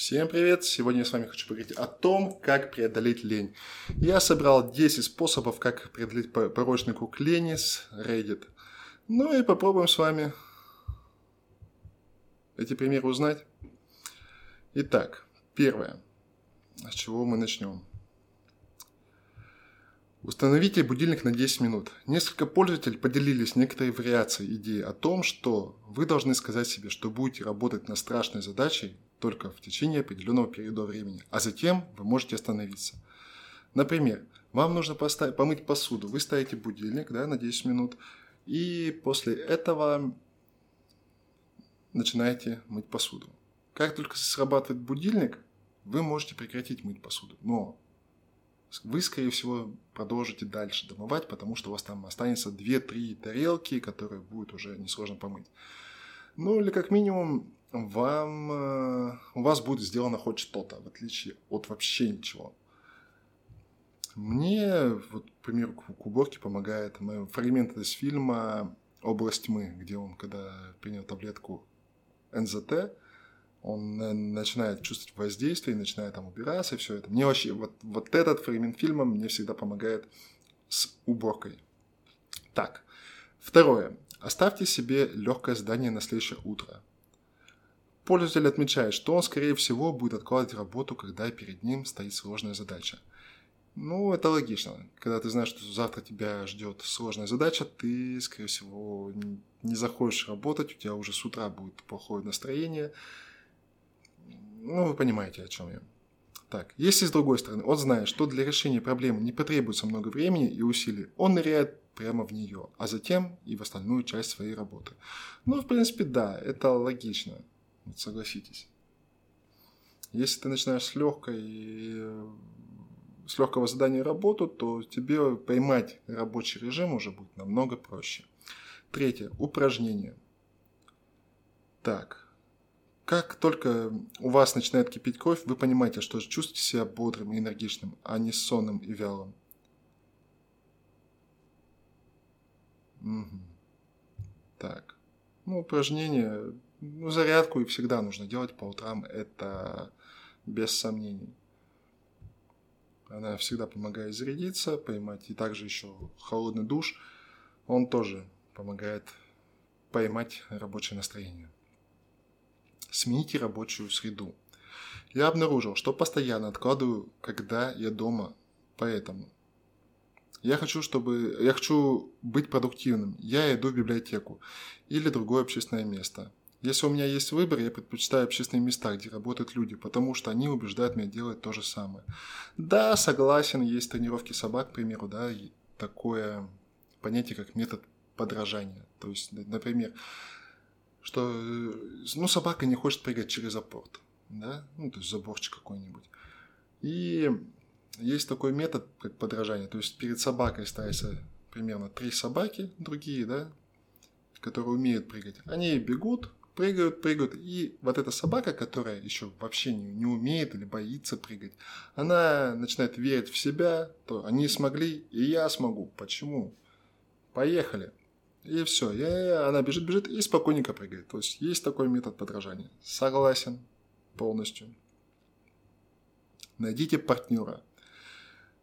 Всем привет! Сегодня я с вами хочу поговорить о том, как преодолеть лень. Я собрал 10 способов, как преодолеть порочный круг лени с Reddit. Ну и попробуем с вами эти примеры узнать. Итак, первое. С чего мы начнем? Установите будильник на 10 минут. Несколько пользователей поделились некоторой вариацией идеи о том, что вы должны сказать себе, что будете работать над страшной задачей только в течение определенного периода времени, а затем вы можете остановиться. Например, вам нужно поставить, помыть посуду, вы ставите будильник да, на 10 минут, и после этого начинаете мыть посуду. Как только срабатывает будильник, вы можете прекратить мыть посуду, но вы, скорее всего, продолжите дальше домывать, потому что у вас там останется 2-3 тарелки, которые будет уже несложно помыть. Ну или как минимум вам, э, у вас будет сделано хоть что-то, в отличие от вообще ничего. Мне, вот, к примеру, к уборке помогает фрагмент из фильма «Область тьмы», где он, когда принял таблетку НЗТ, он начинает чувствовать воздействие, начинает там убираться и все это. Мне вообще, вот, вот этот фрагмент фильма мне всегда помогает с уборкой. Так, второе. Оставьте себе легкое задание на следующее утро. Пользователь отмечает, что он, скорее всего, будет откладывать работу, когда перед ним стоит сложная задача. Ну, это логично. Когда ты знаешь, что завтра тебя ждет сложная задача, ты, скорее всего, не захочешь работать, у тебя уже с утра будет плохое настроение. Ну, вы понимаете, о чем я. Так, если с другой стороны он знает, что для решения проблемы не потребуется много времени и усилий, он ныряет прямо в нее, а затем и в остальную часть своей работы. Ну, в принципе, да, это логично. Вот согласитесь. Если ты начинаешь с легкой с легкого задания работу, то тебе поймать рабочий режим уже будет намного проще. Третье. Упражнение. Так. Как только у вас начинает кипеть кровь, вы понимаете, что чувствуете себя бодрым и энергичным, а не сонным и вялым. Угу. Так. Ну, упражнение ну, зарядку и всегда нужно делать по утрам, это без сомнений. Она всегда помогает зарядиться, поймать. И также еще холодный душ, он тоже помогает поймать рабочее настроение. Смените рабочую среду. Я обнаружил, что постоянно откладываю, когда я дома, поэтому я хочу, чтобы... Я хочу быть продуктивным. Я иду в библиотеку или другое общественное место. Если у меня есть выбор, я предпочитаю общественные места, где работают люди, потому что они убеждают меня делать то же самое. Да, согласен, есть тренировки собак, к примеру, да, и такое понятие, как метод подражания. То есть, например, что, ну, собака не хочет прыгать через запорт, да, ну, то есть заборчик какой-нибудь. И есть такой метод, как подражание, то есть перед собакой ставится примерно три собаки другие, да, которые умеют прыгать. Они бегут, прыгают, прыгают. И вот эта собака, которая еще вообще не, не умеет или боится прыгать, она начинает верить в себя, то они смогли, и я смогу. Почему? Поехали. И все. И она бежит, бежит и спокойненько прыгает. То есть есть такой метод подражания. Согласен полностью. Найдите партнера.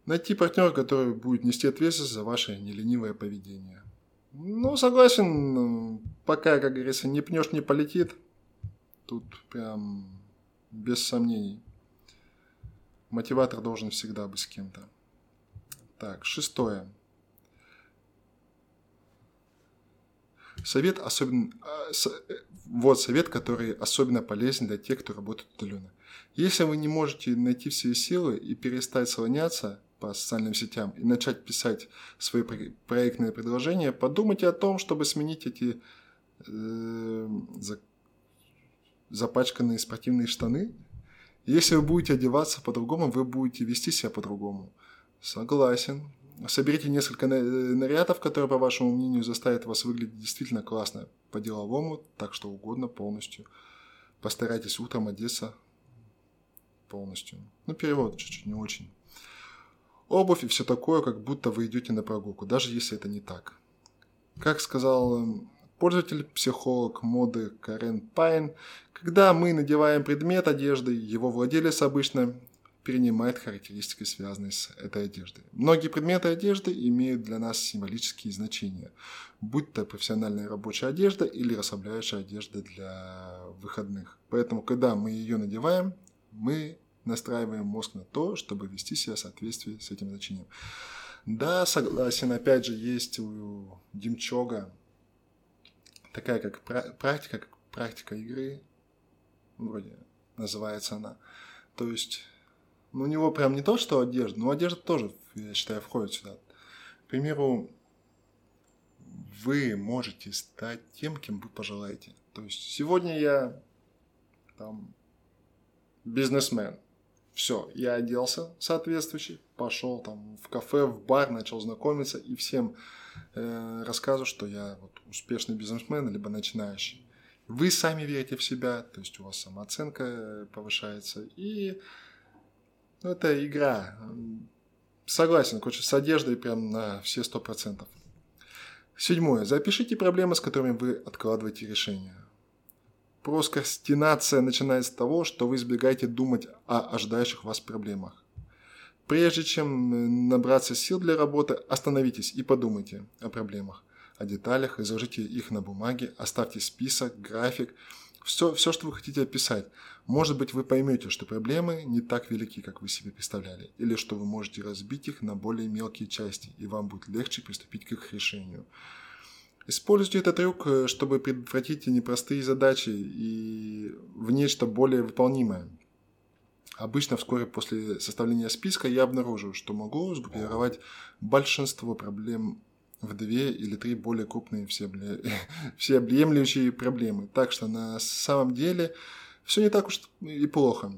Найти партнера, который будет нести ответственность за ваше неленивое поведение. Ну, согласен, пока, как говорится, не пнешь, не полетит. Тут прям без сомнений. Мотиватор должен всегда быть с кем-то. Так, шестое. Совет особенно... А, вот совет, который особенно полезен для тех, кто работает удаленно. Если вы не можете найти все силы и перестать слоняться, по социальным сетям и начать писать свои проектные предложения, подумайте о том, чтобы сменить эти э, за, запачканные спортивные штаны. Если вы будете одеваться по-другому, вы будете вести себя по-другому. Согласен. Соберите несколько нарядов, которые, по вашему мнению, заставят вас выглядеть действительно классно, по-деловому, так что угодно, полностью. Постарайтесь утром одеться полностью. Ну, перевод чуть-чуть не очень обувь и все такое, как будто вы идете на прогулку, даже если это не так. Как сказал Пользователь, психолог моды Карен Пайн. Когда мы надеваем предмет одежды, его владелец обычно перенимает характеристики, связанные с этой одеждой. Многие предметы одежды имеют для нас символические значения, будь то профессиональная рабочая одежда или расслабляющая одежда для выходных. Поэтому, когда мы ее надеваем, мы настраиваем мозг на то, чтобы вести себя в соответствии с этим значением. Да, согласен, опять же, есть у Димчога такая как практика, как практика игры, вроде называется она. То есть ну, у него прям не то, что одежда, но одежда тоже, я считаю, входит сюда. К примеру, вы можете стать тем, кем вы пожелаете. То есть сегодня я там бизнесмен. Все, я оделся соответствующий, пошел там в кафе, в бар, начал знакомиться и всем э, рассказываю, что я вот успешный бизнесмен, либо начинающий. Вы сами верите в себя, то есть у вас самооценка повышается, и ну, это игра. Согласен, короче, с одеждой прям на все сто процентов. Седьмое. Запишите проблемы, с которыми вы откладываете решение. Проскастинация начинается с того, что вы избегаете думать о ожидающих вас проблемах. Прежде чем набраться сил для работы, остановитесь и подумайте о проблемах, о деталях, изложите их на бумаге, оставьте список, график, все, все, что вы хотите описать. Может быть, вы поймете, что проблемы не так велики, как вы себе представляли, или что вы можете разбить их на более мелкие части, и вам будет легче приступить к их решению. Используйте этот трюк, э, чтобы предотвратить непростые задачи и в нечто более выполнимое. Обычно вскоре после составления списка я обнаружил, что могу сгруппировать большинство проблем в две или три более крупные всеобъемлющие проблемы. Так что на самом деле все не так уж и плохо.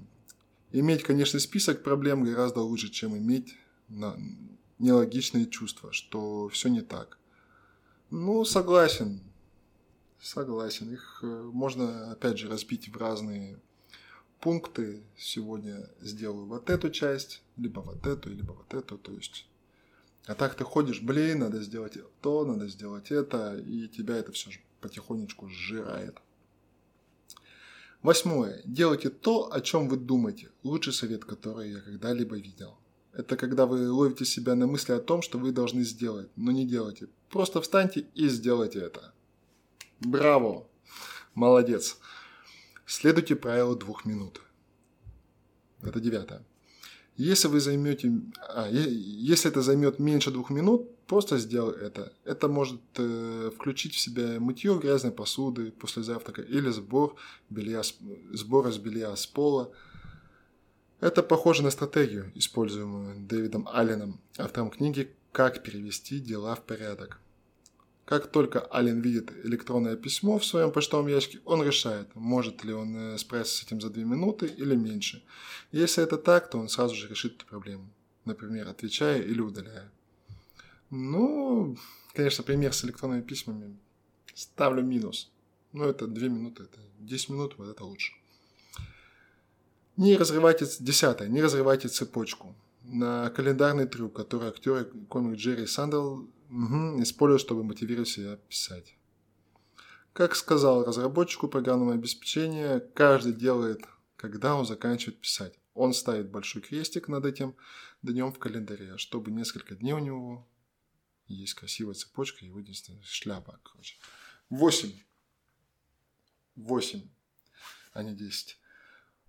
Иметь, конечно, список проблем гораздо лучше, чем иметь нелогичные чувства, что все не так. Ну, согласен. Согласен. Их э, можно, опять же, разбить в разные пункты. Сегодня сделаю вот эту часть, либо вот эту, либо вот эту. То есть а так ты ходишь, блин, надо сделать то, надо сделать это, и тебя это все потихонечку сжирает. Восьмое. Делайте то, о чем вы думаете. Лучший совет, который я когда-либо видел. Это когда вы ловите себя на мысли о том, что вы должны сделать, но не делайте. Просто встаньте и сделайте это. Браво! Молодец! Следуйте правилу двух минут. Это девятое. Если вы займете, а, если это займет меньше двух минут, просто сделай это. Это может э, включить в себя мытье грязной посуды после завтрака или сбор белья, сбор из белья с пола. Это похоже на стратегию, используемую Дэвидом Алленом, автором книги «Как перевести дела в порядок». Как только Ален видит электронное письмо в своем почтовом ящике, он решает, может ли он э, справиться с этим за 2 минуты или меньше. Если это так, то он сразу же решит эту проблему, например, отвечая или удаляя. Ну, конечно, пример с электронными письмами ставлю минус. Но это 2 минуты, это 10 минут, вот это лучше. Не разрывайте, десятое, не разрывайте цепочку. На календарный трюк, который актер и комик Джерри Сандел Угу, использую, чтобы мотивировать себя писать. Как сказал разработчику программного обеспечения, каждый делает, когда он заканчивает писать. Он ставит большой крестик над этим днем в календаре, чтобы несколько дней у него есть красивая цепочка, его единственная шляпа, короче. Восемь. Восемь, а не десять.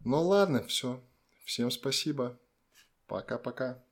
Ну ладно, все. Всем спасибо. Пока-пока.